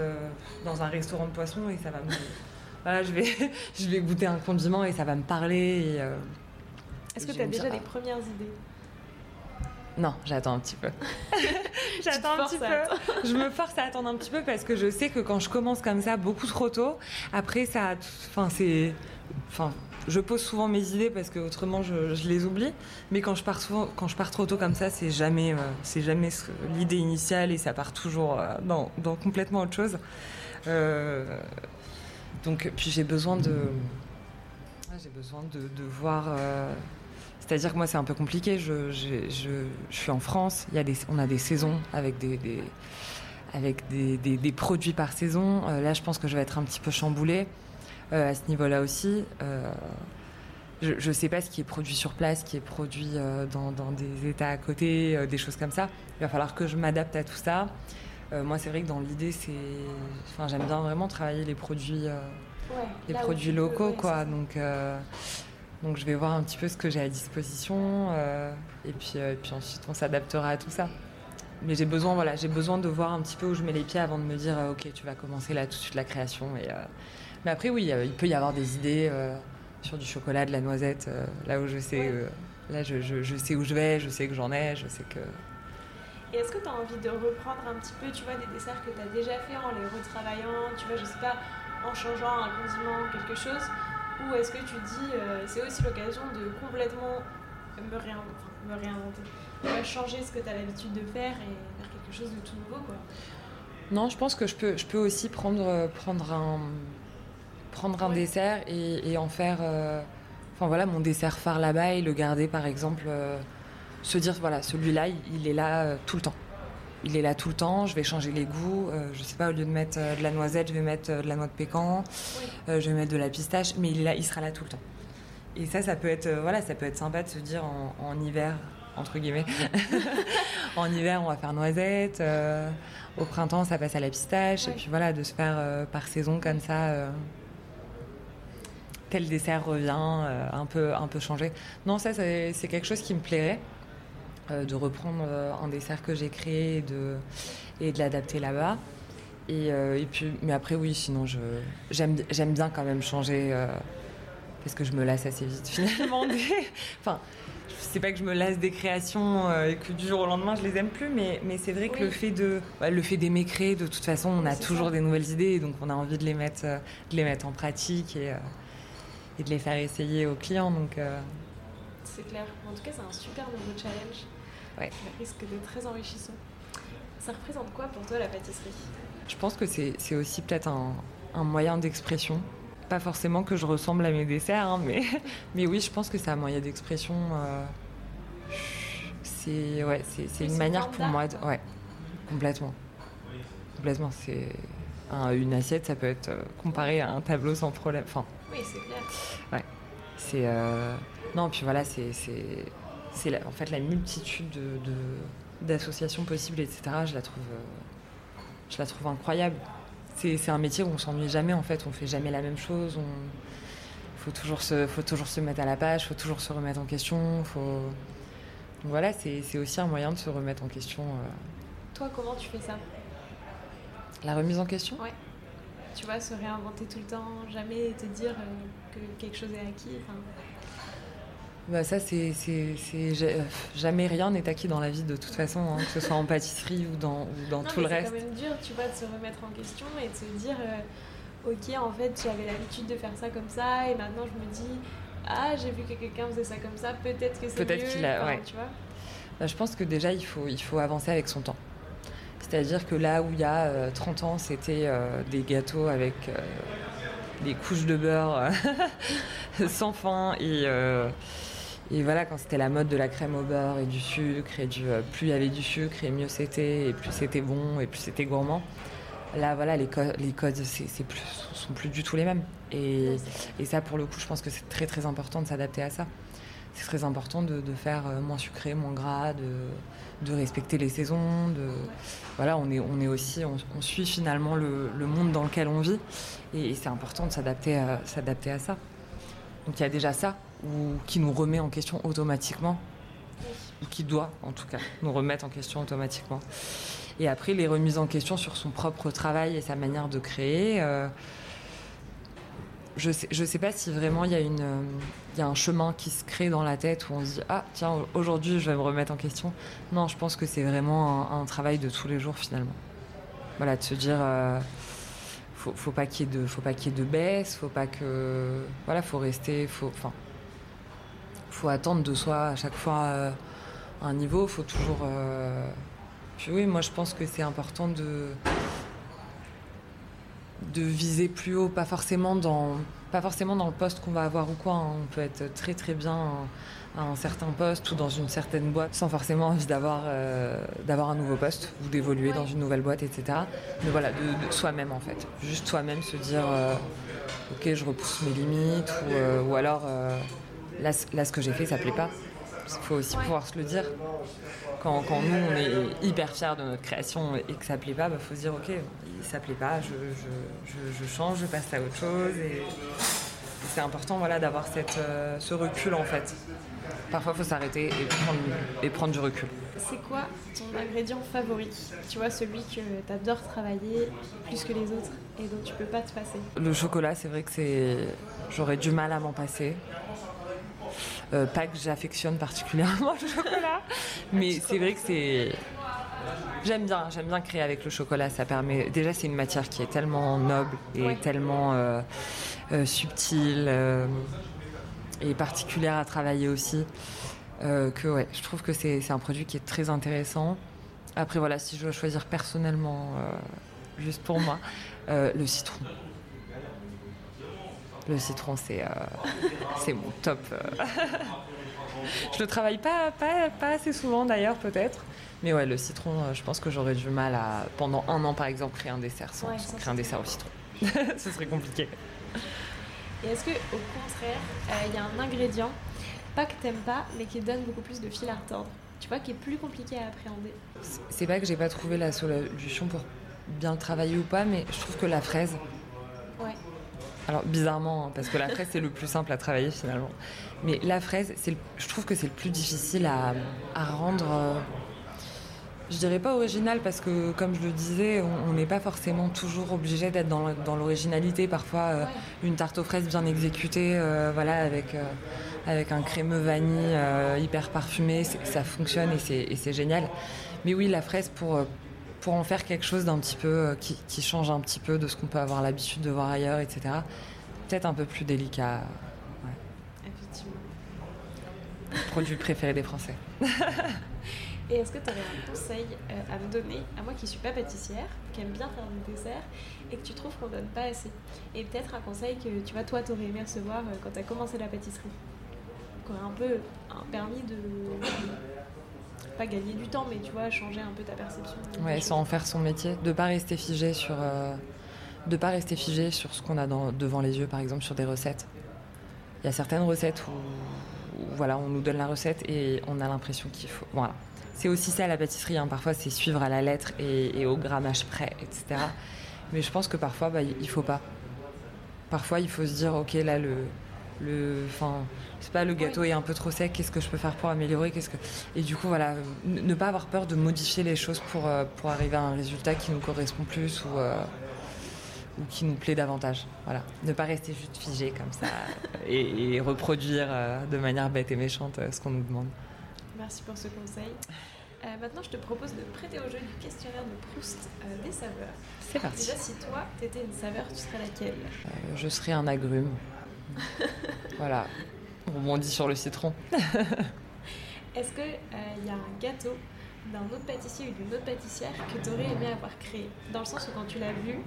dans un restaurant de poisson et ça va me, voilà, je vais, je vais goûter un condiment et ça va me parler. Est-ce que tu as déjà des premières idées Non, j'attends un petit peu. j'attends un petit peu. Je me force à attendre un petit peu parce que je sais que quand je commence comme ça beaucoup trop tôt, après ça, enfin c'est, enfin je pose souvent mes idées parce que autrement je, les oublie. Mais quand je pars quand je pars trop tôt comme ça, c'est jamais, euh, c'est jamais l'idée initiale et ça part toujours euh, dans, complètement autre chose. Euh, donc puis j'ai besoin de, j'ai besoin de, voir. C'est-à-dire que moi, c'est un peu compliqué. Je, suis en France. Il y a des, on a des saisons avec des, avec des, produits par saison. là, je pense que je vais être un petit peu chamboulée. Euh, à ce niveau-là aussi. Euh, je ne sais pas ce qui est produit sur place, ce qui est produit euh, dans, des États à côté, des choses comme ça. Il va falloir que je m'adapte à tout ça. moi, c'est vrai que dans l'idée, c'est, enfin, j'aime bien vraiment travailler les produits, les produits locaux, quoi. Donc, donc, je vais voir un petit peu ce que j'ai à disposition, et puis, et puis ensuite, on s'adaptera à tout ça. Mais j'ai besoin, voilà, j'ai besoin de voir un petit peu où je mets les pieds avant de me dire, ok, tu vas commencer là tout de suite la création mais après, oui, il peut y avoir des idées euh, sur du chocolat, de la noisette, euh, là où je sais, euh, là je, je, sais où je vais, je sais que j'en ai, je sais que. Et est-ce que tu as envie de reprendre un petit peu, tu vois, des desserts que tu as déjà fait en les retravaillant, tu vois, je sais pas, en changeant un condiment, quelque chose Ou est-ce que tu dis, c'est aussi l'occasion de complètement me, réinventer, me réinventer changer ce que tu as l'habitude de faire et faire quelque chose de tout nouveau, quoi Non, je pense que je peux, je peux aussi prendre, prendre un prendre un dessert et, en faire. Euh, enfin voilà, mon dessert phare là-bas et le garder par exemple. Euh, se dire voilà, celui-là, il, est là euh, tout le temps. Il est là tout le temps, je vais changer les goûts. je sais pas, au lieu de mettre de la noisette, je vais mettre de la noix de pécan, je vais mettre de la pistache, mais il, est là, il sera là tout le temps. Et ça, ça peut être, voilà, ça peut être sympa de se dire en, hiver, entre guillemets. en hiver, on va faire noisette. au printemps, ça passe à la pistache. Et puis voilà, de se faire par saison comme ça tel dessert revient, euh, un, peu, un peu changé. Non, ça, c'est quelque chose qui me plairait, euh, de reprendre euh, un dessert que j'ai créé et de, et de l'adapter là-bas. Et, puis, mais après, oui, sinon, j'aime bien quand même changer, parce que je me lasse assez vite finalement. Des, enfin, c'est pas que je me lasse des créations et que du jour au lendemain je les aime plus, mais, mais c'est vrai que le fait de le fait d'aimer créer, de toute façon, on a toujours des nouvelles idées, donc on a envie de les mettre, de les mettre en pratique et, et de les faire essayer aux clients. Donc, euh. C'est clair. En tout cas, c'est un super nouveau challenge. Ouais. Ça risque d'être très enrichissant. Ça représente quoi pour toi la pâtisserie? Je pense que c'est aussi peut-être un, un, moyen d'expression. Pas forcément que je ressemble à mes desserts, hein, mais, mais oui, je pense que c'est un moyen d'expression. Euh, c'est ouais, c'est une manière pour moi. De, ouais, complètement. Complètement. C'est une assiette, ça peut être euh, comparé à un tableau sans problème. Enfin, oui, c'est clair. Ouais. C'est. Euh, non, puis voilà, c'est. C'est en fait la multitude de, d'associations possibles, etc. Je la trouve, euh, je la trouve incroyable. C'est un métier où on s'ennuie jamais en fait, on fait jamais la même chose. On faut toujours se, faut toujours se mettre à la page, faut toujours se remettre en question. Faut... voilà, c'est aussi un moyen de se remettre en question. Euh. Toi, comment tu fais ça? La remise en question? Ouais tu vois, se réinventer tout le temps, jamais te dire euh, que quelque chose est acquis. Bah ça, c'est, jamais rien n'est acquis dans la vie de toute façon, hein, que ce soit en pâtisserie ou dans, ou dans tout le reste. C'est quand même dur, tu vois, de se remettre en question et de se dire, euh, ok, en fait, j'avais l'habitude de faire ça comme ça, et maintenant je me dis, ah, j'ai vu que quelqu'un faisait ça comme ça, peut-être que c'est peut-être. Qu'il a, ouais. tu vois. Bah, je pense que déjà, il faut, il faut avancer avec son temps. C'est-à-dire que là où il y a 30 euh, ans, c'était euh, des gâteaux avec euh, des couches de beurre sans fin et, et voilà, quand c'était la mode de la crème au beurre et du sucre, et du, plus il y avait du sucre et mieux c'était, et plus c'était bon et plus c'était gourmand. Là, voilà, les, codes c'est, plus, sont plus du tout les mêmes. Et, ça, pour le coup, je pense que c'est très très important de s'adapter à ça. C'est très important de, faire moins sucré, moins gras, de, respecter les saisons. Voilà, on est, aussi, on, suit finalement le, monde dans lequel on vit, et, c'est important de s'adapter à ça. Donc il y a déjà ça, ou qui nous remet en question automatiquement, ou qui doit en tout cas nous remettre en question automatiquement. Et après, les remises en question sur son propre travail et sa manière de créer. Euh, je sais, je sais pas si vraiment il y, a une, euh, il y a un chemin qui se crée dans la tête où on se dit Ah, tiens, aujourd'hui, je vais me remettre en question. Non, je pense que c'est vraiment un, un travail de tous les jours, finalement. Voilà, de se dire. euh, faut, faut pas qu'il y ait de faut pas qu'il y ait de baisse faut pas que voilà faut rester faut enfin faut attendre de soi à chaque fois euh, un niveau faut toujours euh, puis oui moi je pense que c'est important de de viser plus haut pas forcément dans pas forcément dans le poste qu'on va avoir ou quoi hein. on peut être très très bien à un certain poste ou dans une certaine boîte sans forcément envie d'avoir euh, d'avoir un nouveau poste ou d'évoluer dans une nouvelle boîte etc mais voilà de, de soi-même en fait juste soi-même se dire ok je repousse mes limites ou, ou alors là, ce que j'ai fait ça plaît pas il faut aussi pouvoir se le dire quand, quand nous on est hyper fiers de notre création et que ça plaît pas, bah, faut se dire ok, ça plaît pas, je, je, je, je change, je passe à autre chose. Et, et c'est important voilà, d'avoir cette, euh, ce recul en fait. Parfois il faut s'arrêter et prendre, et prendre du recul. C'est quoi ton ingrédient favori? Tu vois, celui que tu adores travailler plus que les autres et dont tu peux pas te passer? Le chocolat, c'est vrai que c'est. J'aurais du mal à m'en passer. Euh, pas que j'affectionne particulièrement le chocolat, mais c'est vrai que c'est. J'aime bien, j'aime bien créer avec le chocolat. Ça permet. Déjà, c'est une matière qui est tellement noble et Ouais. tellement euh, euh, subtile et particulière à travailler aussi. que ouais, je trouve que c'est un produit qui est très intéressant. Après, voilà, si je dois choisir personnellement, juste pour moi, le citron. Le citron, c'est euh, mon top. euh. je le travaille pas, pas, pas assez souvent d'ailleurs, peut-être. Mais ouais, le citron, euh, je pense que j'aurais du mal à, pendant un an par exemple, créer un dessert sans, Ouais, sans sans créer un dessert au citron. Ce serait compliqué. Et est-ce que au contraire, euh, il y a un ingrédient, pas que t'aimes pas, mais qui donne beaucoup plus de fil à retordre Tu vois, qui est plus compliqué à appréhender? C'est pas que j'ai pas trouvé la solution pour bien le travailler ou pas, mais je trouve que la fraise, Ouais. Alors bizarrement, hein, parce que la fraise c'est le plus simple à travailler finalement. Mais la fraise, c'est le- je trouve que c'est le plus difficile à, à rendre. euh, je dirais pas original parce que, comme je le disais, on n'est pas forcément toujours obligé d'être dans, l'originalité. Parfois, euh, une tarte aux fraises bien exécutée, euh, voilà, avec, euh, avec un crémeux vanille hyper parfumé, ça fonctionne et c'est, génial. Mais oui, la fraise pour, pour en faire quelque chose d'un petit peu euh, qui, qui change un petit peu de ce qu'on peut avoir l'habitude de voir ailleurs, etc. Peut-être un peu plus délicat. Effectivement. Produit préféré des Français. Et est-ce que tu aurais un conseil euh, à me donner, à moi qui suis pas pâtissière, qui aime bien faire des desserts, et que tu trouves qu'on donne pas assez? Et peut-être un conseil que tu vois, toi, t'aurais aimé recevoir euh, quand tu as commencé la pâtisserie? Qui aurait un peu un permis de. Pas gagner du temps, mais tu vois, changer un peu ta perception. Ouais, sans en faire son métier, de pas rester figé sur, euh, de pas rester figé sur ce qu'on a devant les yeux, par exemple sur des recettes. Il y a certaines recettes où, où, voilà, on nous donne la recette et on a l'impression qu'il faut. Voilà. C'est aussi ça la pâtisserie. hein. Parfois, c'est suivre à la lettre et, et au grammage près, etc. Mais je pense que parfois, bah, il faut pas. Parfois, il faut se dire, ok, là, le, le, enfin, je sais pas, le gâteau est un peu trop sec. Qu'est-ce que je peux faire pour améliorer Qu'est-ce que et du coup, voilà, ne pas avoir peur de modifier les choses pour, euh, pour arriver à un résultat qui nous correspond plus ou, euh, ou qui nous plaît davantage. Voilà. Ne pas rester juste figé comme ça et, et reproduire euh, de manière bête et méchante euh, ce qu'on nous demande. Merci pour ce conseil. Euh, maintenant, je te propose de prêter au jeu du questionnaire de Proust euh, des saveurs. C'est parti. Déjà, si toi, t'étais une saveur, tu serais laquelle? Euh, je serai un agrume. Voilà. On rebondit sur le citron. Est-ce qu'il y a un gâteau d'un autre pâtissier ou d'une autre pâtissière que tu aurais aimé avoir créé? Dans le sens où quand tu l'as vu,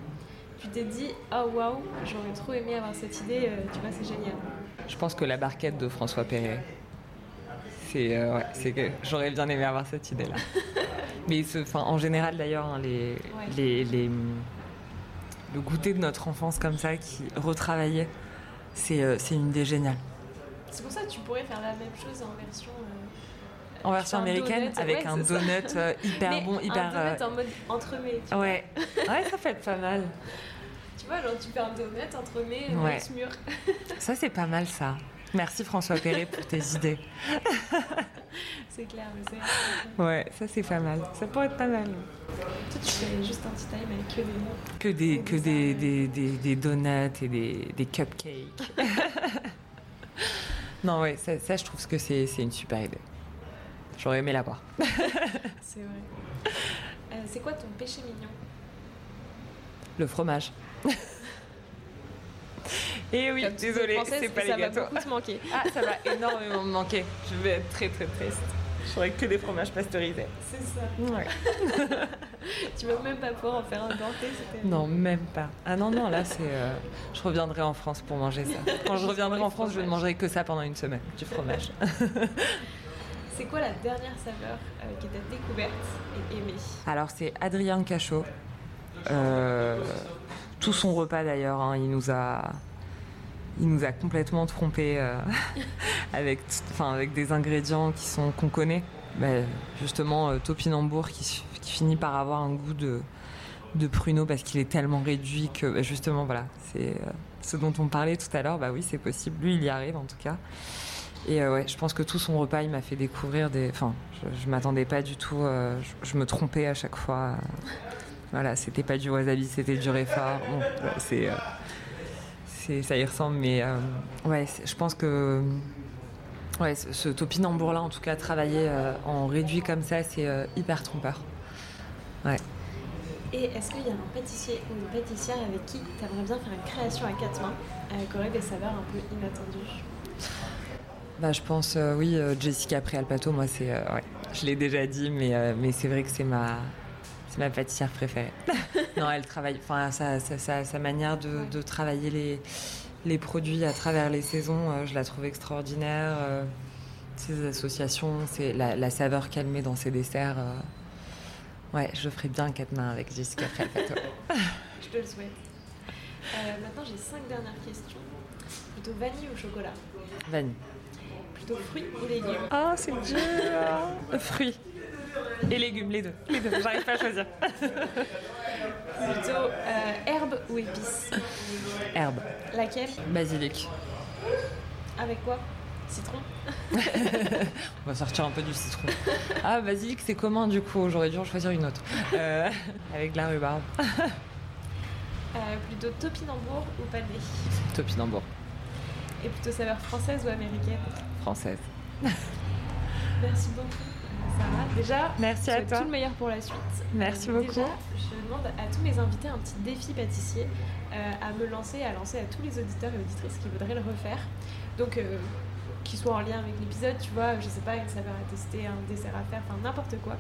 tu t'es dit Oh waouh, j'aurais trop aimé avoir cette idée, euh, tu vois, c'est génial. Je pense que la barquette de François Perret. C'est euh, ouais, que j'aurais bien aimé avoir cette idée-là. Mais ce- en général d'ailleurs, hein, les, les, les- le goûter de notre enfance comme ça, qui retravaillait, c'est euh, c'est une idée géniale. C'est pour ça que tu pourrais faire la même chose en version. euh, En version un américaine, donut, avec ouais, un donut euh, hyper Mais bon, hyper. Un donut en mode entremets. Ouais. ouais, ça peut être pas mal. Tu vois, genre tu fais un donut entremets ouais. mur. Ça, c'est pas mal ça. Merci François Perret pour tes idées. c'est clair, mais c'est. Ouais, ça c'est pas mal. Ça pourrait être pas mal. Toi, tu fais juste un tea time avec que des Que des, que des, des, des, des donuts et des, des cupcakes. non, ouais, ça, ça, je trouve que c'est c'est une super idée. J'aurais aimé l'avoir. C'est vrai. Euh, c'est quoi ton péché mignon? Le fromage. Et oui, Comme tu dis désolé, française, c'est pas ça les va gâteaux. beaucoup te manquer. Ah, ça va énormément me manquer. Je vais être très très triste. Je ferais que des fromages pasteurisés. C'est ça. Ouais. Tu vas même pas pouvoir en faire un c'était. Non, même pas. Ah non, non, là, c'est. euh, Je reviendrai en France pour manger ça. Quand je reviendrai en France, je ne mangerai que ça pendant une semaine, du fromage. C'est quoi la dernière saveur euh, que tu as découverte et aimée? Alors, c'est Adrien Cachot. Euh, tout son repas, d'ailleurs, hein, il nous a. Il nous a complètement trompés euh, avec, avec des ingrédients qui sont qu'on connaît. Ben, justement, euh, topinambour qui, finit par avoir un goût de, de pruneau parce qu'il est tellement réduit que ben, justement, voilà, c'est euh, ce dont on parlait tout à l'heure. Bah oui, c'est possible. Lui, il y arrive en tout cas. Et euh, ouais, je pense que tout son repas, il m'a fait découvrir des. Enfin, je, je m'attendais pas du tout. je, me trompais à chaque fois. voilà, c'était pas du wasabi, c'était du réfort. Bon, c'est. Ça y ressemble, mais euh, ouais, je pense que ouais, ce, ce topinambour-là, en tout cas, travailler euh, en réduit comme ça, c'est euh, hyper trompeur. Et est-ce qu'il y a un pâtissier ou une pâtissière avec qui tu aimerais bien faire une création à quatre mains qui aurait des saveurs un peu inattendues? Bah, je pense, oui, Jessica Préalpato, moi, c'est. ouais, je l'ai déjà dit, mais, mais c'est vrai que c'est ma. Ma pâtissière préférée. non, elle travaille. Enfin, sa, sa, sa- sa manière de, de travailler les, les produits à travers les saisons, euh, je la trouve extraordinaire. euh, ses associations, c'est la, la saveur qu'elle met dans ses desserts. euh, ouais, je ferai bien quatre mains avec Jessica Préalpato. Je te le souhaite. Euh, maintenant, j'ai cinq dernières questions. Plutôt vanille ou chocolat? Vanille. Plutôt fruits ou légumes? Ah, c'est dur Fruits. Et légumes, les deux. Les deux, j'arrive pas à choisir. Plutôt euh, herbe ou épices Herbe. Laquelle Basilic. Avec quoi Citron On va sortir un peu du citron. Ah, basilic, c'est commun du coup. J'aurais dû en choisir une autre. Euh, avec de la rhubarbe. Euh, Plutôt topinambour ou pané Topinambour. Et plutôt saveur française ou américaine Française. Merci beaucoup, Sarah. Déjà, Merci à toi. tout le meilleur pour la suite. Merci Euh, beaucoup. Déjà, je demande à tous mes invités un petit défi pâtissier euh, à me lancer, à lancer à tous les auditeurs et auditrices qui voudraient le refaire. Donc, euh, qui soit en lien avec l'épisode, tu vois, je sais pas, une saveur à tester, un dessert à faire, enfin n'importe quoi.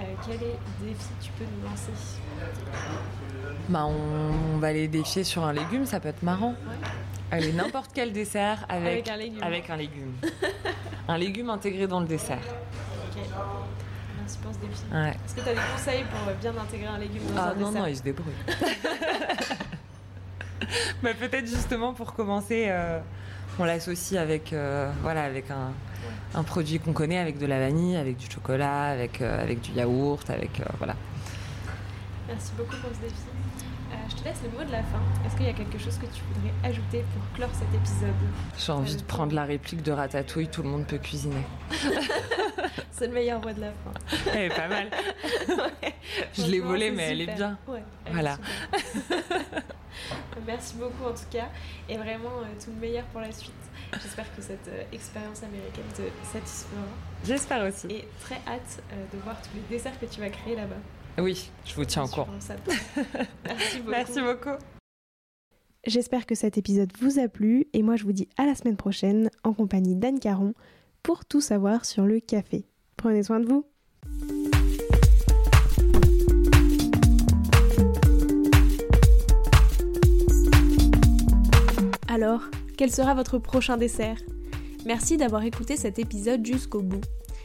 Euh, quel est le défi tu peux nous lancer? Bah, on, on va les défier sur un légume, ça peut être marrant. Ouais. Allez, n'importe quel dessert avec, Avec un légume. avec un légume. un légume intégré dans le dessert. Ouais. Est-ce que tu as des conseils pour euh, bien intégrer un légume dans Ah un non, dessert non, il se débrouille. bah, Peut-être justement pour commencer, euh, on l'associe avec, euh, voilà, avec un, un produit qu'on connaît, avec de la vanille, avec du chocolat, avec, euh, avec du yaourt, avec. euh, voilà. Merci beaucoup pour ce défi. Euh, je te laisse le mot de la fin. Est-ce qu'il y a quelque chose que tu voudrais ajouter pour clore cet épisode J'ai envie de prendre la réplique de Ratatouille, tout le monde peut cuisiner. C'est le meilleur mot de la fin. Elle est pas mal. Je l'ai volée, mais elle est bien. Ouais, elle est Voilà. Merci beaucoup en tout cas. Et vraiment euh, tout le meilleur pour la suite. J'espère que cette euh, expérience américaine te satisfera. J'espère aussi. Et très hâte euh, de voir tous les desserts que tu vas créer là-bas. Oui, je vous tiens au courant. Merci beaucoup. Merci beaucoup. J'espère que cet épisode vous a plu et moi je vous dis à la semaine prochaine en compagnie d'Anne Caron pour tout savoir sur le café. Prenez soin de vous. Alors, quel sera votre prochain dessert? Merci d'avoir écouté cet épisode jusqu'au bout.